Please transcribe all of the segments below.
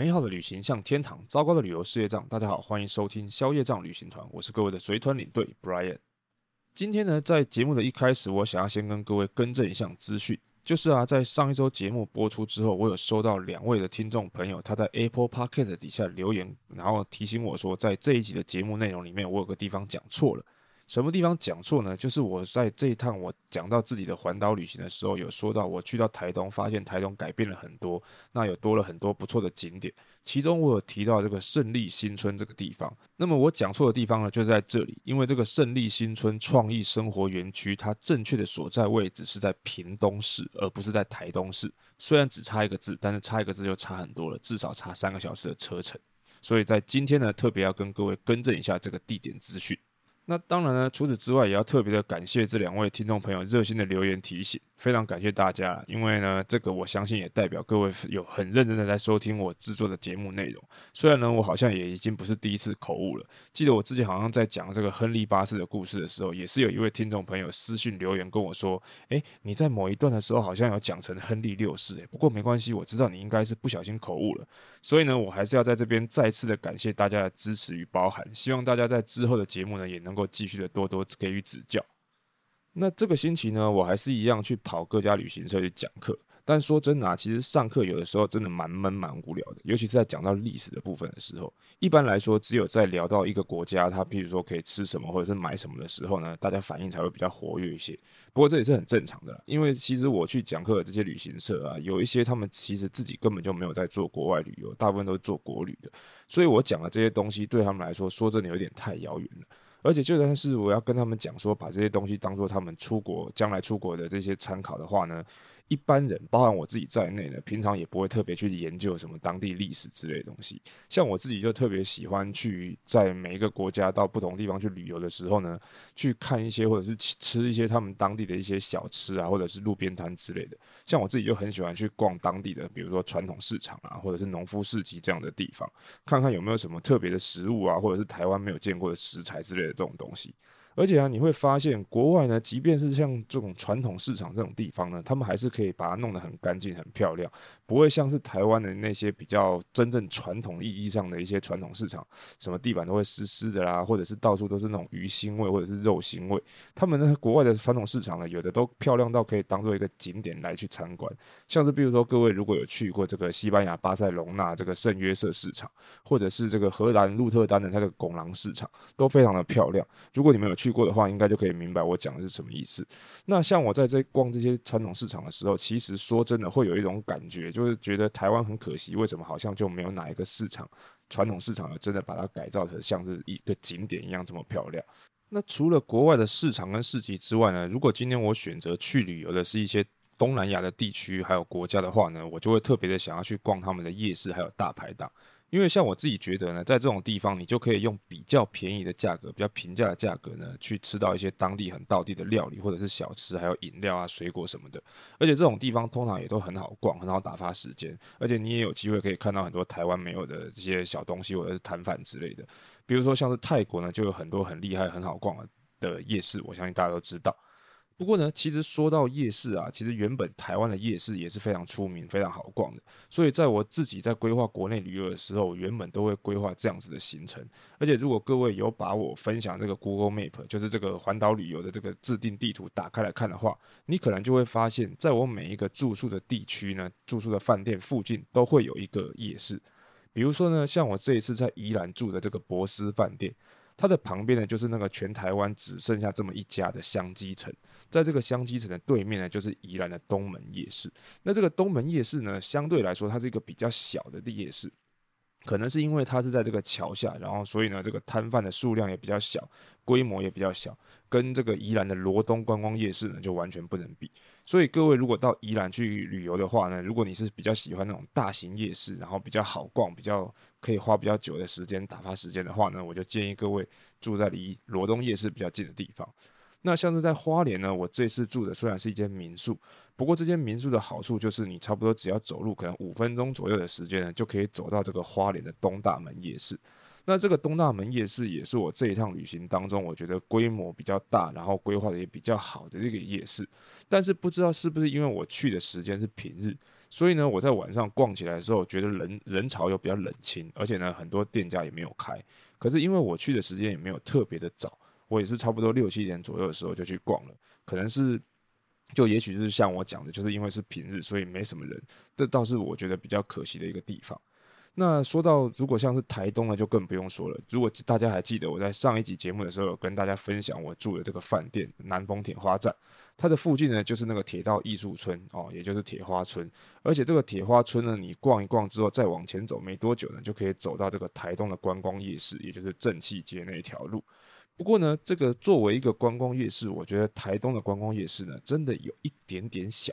美好的旅行像天堂，糟糕的旅游是业障。大家好，欢迎收听消业障旅行团，我是各位的随团领队 Brian。今天呢，在节目的一开始，我想要先跟各位更正一项资讯，就是啊，在上一周节目播出之后，我有收到两位的听众朋友，他在 Apple Pocket 底下留言，然后提醒我说，在这一集的节目内容里面，我有个地方讲错了。什么地方讲错呢？就是我在这一趟我讲到自己的环岛旅行的时候，有说到我去到台东，发现台东改变了很多，那有多了很多不错的景点。其中我有提到这个胜利新村这个地方。那么我讲错的地方呢，就在这里，因为这个胜利新村创意生活园区，它正确的所在位置是在屏东市，而不是在台东市。虽然只差一个字，但是差一个字就差很多了，至少差三个小时的车程。所以在今天呢，特别要跟各位更正一下这个地点资讯。那当然呢，除此之外，也要特别的感谢这两位听众朋友热心的留言提醒，非常感谢大家。因为呢，这个我相信也代表各位有很认真的在收听我制作的节目内容。虽然呢，我好像也已经不是第一次口误了。记得我自己好像在讲这个亨利八世的故事的时候，也是有一位听众朋友私信留言跟我说：“诶，你在某一段的时候好像有讲成亨利六世。”诶，不过没关系，我知道你应该是不小心口误了。所以呢，我还是要在这边再次的感谢大家的支持与包涵。希望大家在之后的节目呢，也能够。继续的多多给予指教。那这个星期呢，我还是一样去跑各家旅行社去讲课。但说真的啊，其实上课有的时候真的蛮闷蛮无聊的，尤其是在讲到历史的部分的时候。一般来说，只有在聊到一个国家，它譬如说可以吃什么或者是买什么的时候呢，大家反应才会比较活跃一些。不过这也是很正常的，因为其实我去讲课的这些旅行社啊，有一些他们其实自己根本就没有在做国外旅游，大部分都是做国旅的。所以我讲的这些东西对他们来说，说真的有点太遥远了。而且就算是我要跟他们讲说，把这些东西当做他们出国将来出国的这些参考的话呢，一般人，包含我自己在内呢，平常也不会特别去研究什么当地历史之类的东西。像我自己就特别喜欢去在每一个国家到不同地方去旅游的时候呢，去看一些或者是吃一些他们当地的一些小吃啊，或者是路边摊之类的。像我自己就很喜欢去逛当地的，比如说传统市场啊，或者是农夫市集这样的地方，看看有没有什么特别的食物啊，或者是台湾没有见过的食材之类的这种东西。而且啊，你会发现国外呢，即便是像这种传统市场这种地方呢，他们还是可以把它弄得很干净、很漂亮，不会像是台湾的那些比较真正传统意义上的一些传统市场，什么地板都会湿湿的啦，或者是到处都是那种鱼腥味或者是肉腥味。他们呢，国外的传统市场呢，有的都漂亮到可以当做一个景点来去参观，像是比如说各位如果有去过这个西班牙巴塞隆纳这个圣约瑟市场，或者是这个荷兰鹿特丹的那个拱廊市场，都非常的漂亮。如果你们有去，过的话，应该就可以明白我讲的是什么意思。那像我在这逛这些传统市场的时候，其实说真的，会有一种感觉，就就是觉得台湾很可惜，为什么好像就没有哪一个市场，传统市场真的把它改造成像是一个景点一样这么漂亮。那除了国外的市场跟市集之外呢，如果今天我选择去旅游的是一些东南亚的地区还有国家的话呢，我就会特别的想要去逛他们的夜市还有大排档。因为像我自己觉得呢，在这种地方，你就可以用比较便宜的价格、比较平价的价格呢，去吃到一些当地很道地的料理，或者是小吃，还有饮料啊、水果什么的。而且这种地方通常也都很好逛，很好打发时间。而且你也有机会可以看到很多台湾没有的这些小东西，或者是摊贩之类的。比如说像是泰国呢，就有很多很厉害、很好逛的夜市，我相信大家都知道。不过呢，其实说到夜市啊，其实原本台湾的夜市也是非常出名、非常好逛的。所以在我自己在规划国内旅游的时候，原本都会规划这样子的行程。而且如果各位有把我分享这个 Google Map，就是这个环岛旅游的这个制定地图打开来看的话，你可能就会发现，在我每一个住宿的地区呢，住宿的饭店附近都会有一个夜市。比如说呢，像我这一次在宜兰住的这个博思饭店。它的旁边呢，就是那个全台湾只剩下这么一家的香积城，在这个香积城的对面呢，就是宜兰的东门夜市。那这个东门夜市呢，相对来说，它是一个比较小的夜市。可能是因为它是在这个桥下，然后所以呢，这个摊贩的数量也比较小，规模也比较小，跟这个宜兰的罗东观光夜市呢就完全不能比。所以各位如果到宜兰去旅游的话呢，如果你是比较喜欢那种大型夜市，然后比较好逛，比较可以花比较久的时间打发时间的话呢，我就建议各位住在离罗东夜市比较近的地方。那像是在花莲呢，我这次住的虽然是一间民宿，不过这间民宿的好处就是你差不多只要走路可能五分钟左右的时间呢，就可以走到这个花莲的东大门夜市。那这个东大门夜市也是我这一趟旅行当中我觉得规模比较大，然后规划的也比较好的这个夜市。但是不知道是不是因为我去的时间是平日，所以呢，我在晚上逛起来的时候，觉得人人潮又比较冷清，而且呢，很多店家也没有开。可是因为我去的时间也没有特别的早，我也是差不多六七点左右的时候就去逛了。可能是，就也许是像我讲的，就是因为是平日，所以没什么人。这倒是我觉得比较可惜的一个地方。那说到如果像是台东呢，就更不用说了。如果大家还记得我在上一集节目的时候，有跟大家分享我住的这个饭店南丰铁花站，它的附近呢就是那个铁道艺术村哦，也就是铁花村。而且这个铁花村呢，你逛一逛之后再往前走没多久呢，就可以走到这个台东的观光夜市，也就是正气街那一条路。不过呢，这个作为一个观光夜市，我觉得台东的观光夜市呢，真的有一点点小。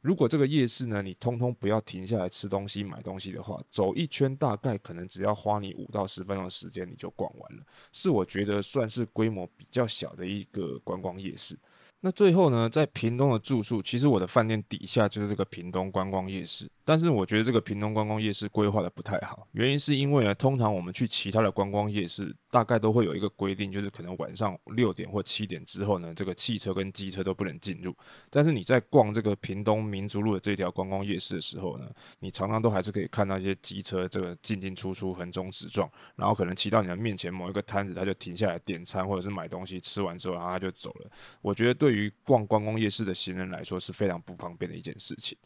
如果这个夜市呢，你通通不要停下来吃东西、买东西的话，走一圈大概可能只要花你五到十分钟的时间，你就逛完了。是我觉得算是规模比较小的一个观光夜市。那最后呢，在屏东的住宿，其实我的饭店底下就是这个屏东观光夜市。但是我觉得这个屏东观光夜市规划的不太好，原因是因为呢，通常我们去其他的观光夜市，大概都会有一个规定，就是可能晚上六点或七点之后呢，这个汽车跟机车都不能进入。但是你在逛这个屏东民族路的这条观光夜市的时候呢，你常常都还是可以看到一些机车这个进进出出横冲直撞，然后可能骑到你的面前某一个摊子，他就停下来点餐或者是买东西，吃完之后然后他就走了。我觉得对于逛观光夜市的行人来说是非常不方便的一件事情。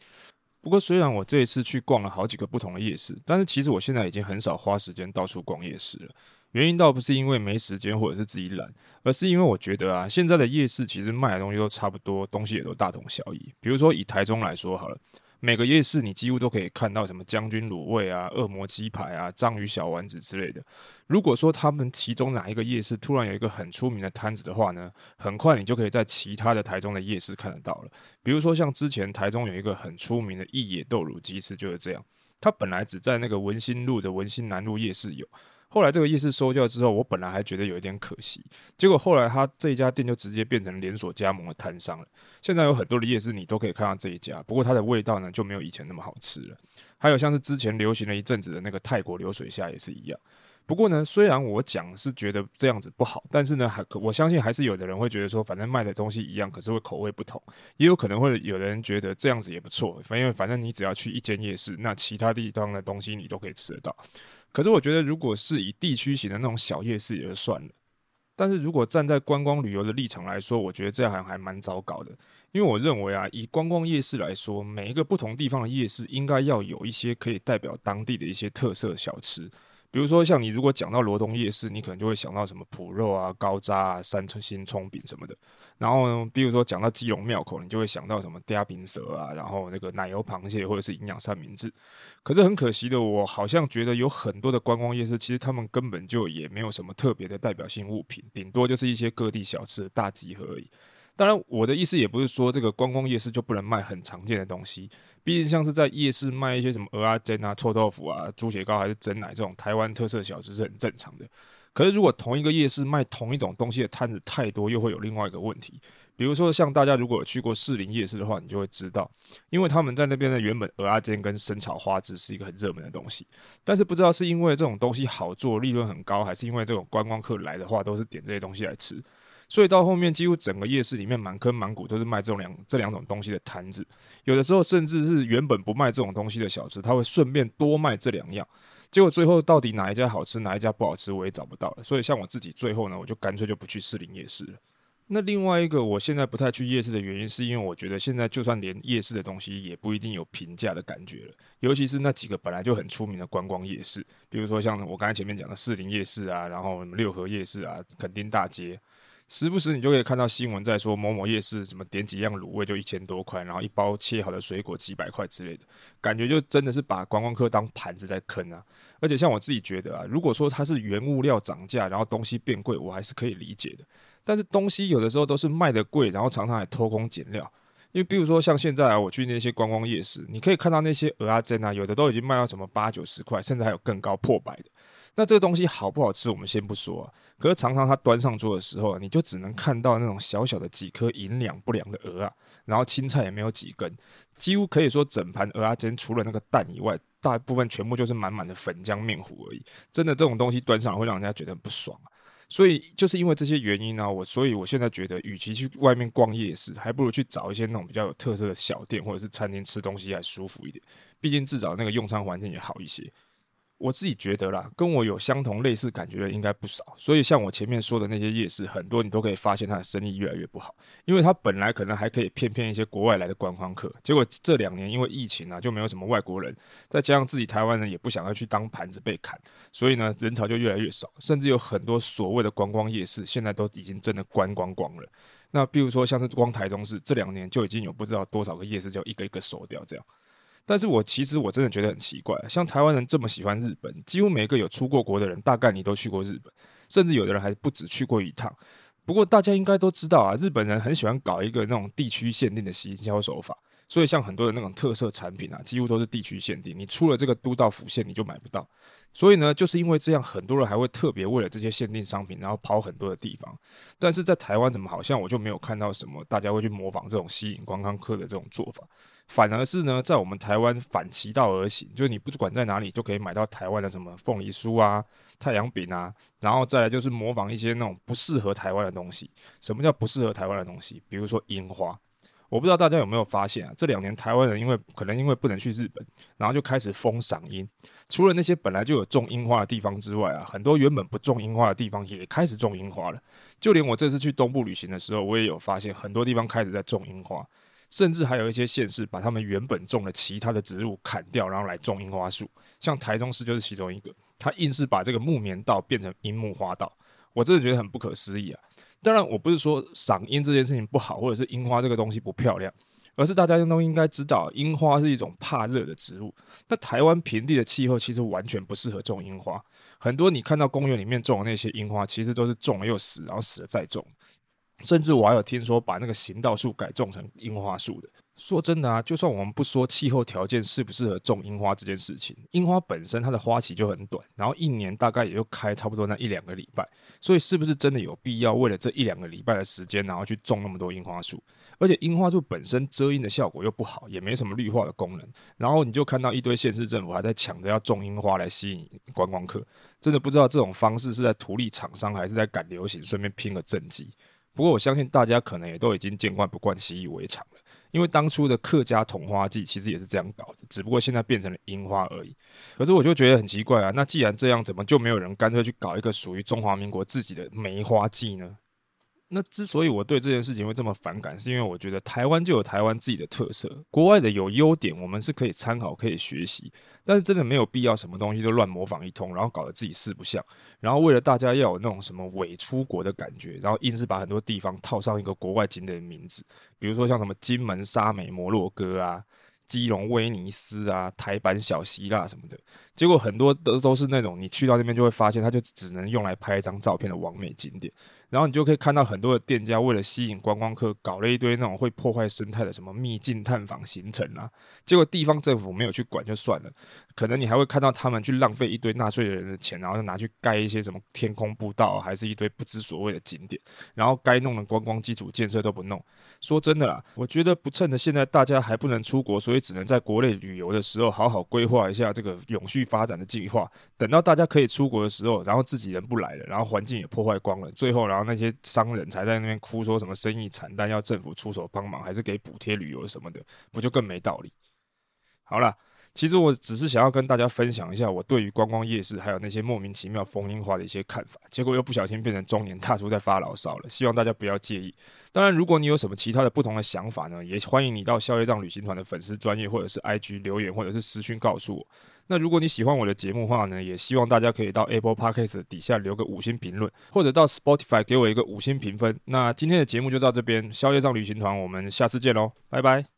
不过，虽然我这一次去逛了好几个不同的夜市，但是其实我现在已经很少花时间到处逛夜市了。原因倒不是因为没时间或者是自己懒，而是因为我觉得啊，现在的夜市其实卖的东西都差不多，东西也都大同小异。比如说以台中来说好了。每个夜市你几乎都可以看到什么将军卤味啊、恶魔鸡排啊、章鱼小丸子之类的。如果说他们其中哪一个夜市突然有一个很出名的摊子的话呢，很快你就可以在其他的台中的夜市看得到了。比如说像之前台中有一个很出名的一野豆乳鸡翅就是这样，它本来只在那个文心路的文心南路夜市有。后来这个夜市收掉之后，我本来还觉得有一点可惜，结果后来他这一家店就直接变成连锁加盟的摊商了。现在有很多的夜市你都可以看到这一家，不过它的味道呢就没有以前那么好吃了。还有像是之前流行了一阵子的那个泰国流水虾也是一样。不过呢，虽然我讲是觉得这样子不好，但是呢，还可我相信还是有的人会觉得说，反正卖的东西一样，可是会口味不同，也有可能会有人觉得这样子也不错，因为反正你只要去一间夜市，那其他地方的东西你都可以吃得到。可是我觉得，如果是以地区型的那种小夜市也就算了，但是如果站在观光旅游的立场来说，我觉得这样还还蛮糟糕的。因为我认为啊，以观光夜市来说，每一个不同地方的夜市应该要有一些可以代表当地的一些特色小吃。比如说，像你如果讲到罗东夜市，你可能就会想到什么脯肉啊、高渣啊、三星葱饼什么的。然后呢，比如说讲到基隆庙口，你就会想到什么嗲饼蛇啊，然后那个奶油螃蟹或者是营养三明治。可是很可惜的，我好像觉得有很多的观光夜市，其实他们根本就也没有什么特别的代表性物品，顶多就是一些各地小吃的大集合而已。当然，我的意思也不是说这个观光夜市就不能卖很常见的东西。毕竟，像是在夜市卖一些什么蚵仔煎啊、臭豆腐啊、猪血糕还是蒸奶这种台湾特色小吃是很正常的。可是，如果同一个夜市卖同一种东西的摊子太多，又会有另外一个问题。比如说，像大家如果有去过士林夜市的话，你就会知道，因为他们在那边的原本蚵仔煎跟生炒花枝是一个很热门的东西，但是不知道是因为这种东西好做、利润很高，还是因为这种观光客来的话都是点这些东西来吃。所以到后面，几乎整个夜市里面满坑满谷都是卖这种两这两种东西的摊子，有的时候甚至是原本不卖这种东西的小吃，他会顺便多卖这两样。结果最后到底哪一家好吃，哪一家不好吃，我也找不到了。所以像我自己最后呢，我就干脆就不去士林夜市了。那另外一个我现在不太去夜市的原因，是因为我觉得现在就算连夜市的东西也不一定有平价的感觉了，尤其是那几个本来就很出名的观光夜市，比如说像我刚才前面讲的士林夜市啊，然后什么六合夜市啊，垦丁大街。时不时你就可以看到新闻在说某某夜市什么点几样卤味就一千多块，然后一包切好的水果几百块之类的，感觉就真的是把观光客当盘子在坑啊！而且像我自己觉得啊，如果说它是原物料涨价，然后东西变贵，我还是可以理解的。但是东西有的时候都是卖的贵，然后常常还偷工减料。因为比如说像现在啊，我去那些观光夜市，你可以看到那些鹅啊胗啊，有的都已经卖到什么八九十块，甚至还有更高破百的。那这个东西好不好吃，我们先不说啊。可是常常它端上桌的时候，你就只能看到那种小小的几颗营养不良的鹅啊，然后青菜也没有几根，几乎可以说整盘蚵仔煎除了那个蛋以外，大部分全部就是满满的粉浆面糊而已。真的这种东西端上会让人家觉得不爽啊。所以就是因为这些原因呢、我所以我现在觉得，与其去外面逛夜市，还不如去找一些那种比较有特色的小店或者是餐厅吃东西还舒服一点，毕竟至少那个用餐环境也好一些。我自己觉得啦，跟我有相同类似感觉的应该不少，所以像我前面说的那些夜市，很多你都可以发现它的生意越来越不好，因为它本来可能还可以骗骗一些国外来的观光客，结果这两年因为疫情啊，就没有什么外国人，再加上自己台湾人也不想要去当盘子被砍，所以呢，人潮就越来越少，甚至有很多所谓的观光夜市，现在都已经真的关光光了。那比如说像是光台中市，这两年就已经有不知道多少个夜市就一个一个收掉这样。但是我其实我真的觉得很奇怪，像台湾人这么喜欢日本，几乎每一个有出过国的人，大概你都去过日本，甚至有的人还不止去过一趟。不过大家应该都知道啊，日本人很喜欢搞一个那种地区限定的行销手法，所以像很多的那种特色产品啊，几乎都是地区限定，你出了这个都道府县你就买不到。所以呢，就是因为这样，很多人还会特别为了这些限定商品，然后跑很多的地方。但是在台湾怎么好像我就没有看到什么大家会去模仿这种吸引观光客的这种做法。反而是呢，在我们台湾反其道而行，就是你不管在哪里就可以买到台湾的什么凤梨酥啊、太阳饼啊，然后再来就是模仿一些那种不适合台湾的东西。什么叫不适合台湾的东西？比如说樱花，我不知道大家有没有发现啊？这两年台湾人因为可能因为不能去日本，然后就开始疯赏樱。除了那些本来就有种樱花的地方之外啊，很多原本不种樱花的地方也开始种樱花了。就连我这次去东部旅行的时候，我也有发现很多地方开始在种樱花。甚至还有一些县市把他们原本种的其他的植物砍掉，然后来种樱花树。像台中市就是其中一个，他硬是把这个木棉道变成樱木花道，我真的觉得很不可思议啊！当然，我不是说赏樱这件事情不好，或者是樱花这个东西不漂亮，而是大家都应该知道，樱花是一种怕热的植物。那台湾平地的气候其实完全不适合种樱花，很多你看到公园里面种的那些樱花，其实都是种了又死，然后死了再种。甚至我还有听说把那个行道树改种成樱花树的。说真的啊，就算我们不说气候条件适不适合种樱花这件事情，樱花本身它的花期就很短，然后一年大概也就开差不多那一两个礼拜，所以是不是真的有必要为了这一两个礼拜的时间，然后去种那么多樱花树？而且樱花树本身遮阴的效果又不好，也没什么绿化的功能，然后你就看到一堆县市政府还在抢着要种樱花来吸引观光客，真的不知道这种方式是在图利厂商，还是在赶流行，顺便拼个政绩。不过我相信大家可能也都已经见惯不惯、习以为常了，因为当初的客家桐花季其实也是这样搞的，只不过现在变成了樱花而已。可是我就觉得很奇怪啊，那既然这样，怎么就没有人干脆去搞一个属于中华民国自己的梅花季呢？那之所以我对这件事情会这么反感，是因为我觉得台湾就有台湾自己的特色，国外的有优点，我们是可以参考、可以学习，但是真的没有必要什么东西都乱模仿一通，然后搞得自己四不像，然后为了大家要有那种什么伪出国的感觉，然后硬是把很多地方套上一个国外景点的名字，比如说像什么金门、沙美、摩洛哥啊。基隆、威尼斯啊，台版小希腊什么的，结果很多都都是那种你去到那边就会发现，它就只能用来拍一张照片的完美景点。然后你就可以看到很多的店家为了吸引观光客，搞了一堆那种会破坏生态的什么秘境探访行程啊。结果地方政府没有去管就算了，可能你还会看到他们去浪费一堆纳税人的钱，然后拿去盖一些什么天空步道，还是一堆不知所谓的景点。然后该弄的观光基础建设都不弄。说真的啦，我觉得不趁着现在大家还不能出国，所以只能在国内旅游的时候，好好规划一下这个永续发展的计划。等到大家可以出国的时候，然后自己人不来了，然后环境也破坏光了，最后然后那些商人才在那边哭说什么生意惨淡，要政府出手帮忙，还是给补贴旅游什么的，不就更没道理？好了。其实我只是想要跟大家分享一下我对于观光夜市还有那些莫名其妙疯樱花的一些看法，结果又不小心变成中年大叔在发牢骚了，希望大家不要介意。当然，如果你有什么其他的不同的想法呢，也欢迎你到消业障旅行团的粉丝专业或者是 IG 留言或者是私讯告诉我。那如果你喜欢我的节目的话呢，也希望大家可以到 Apple Podcast 底下留个五星评论，或者到 Spotify 给我一个五星评分。那今天的节目就到这边，消业障旅行团，我们下次见喽，拜拜。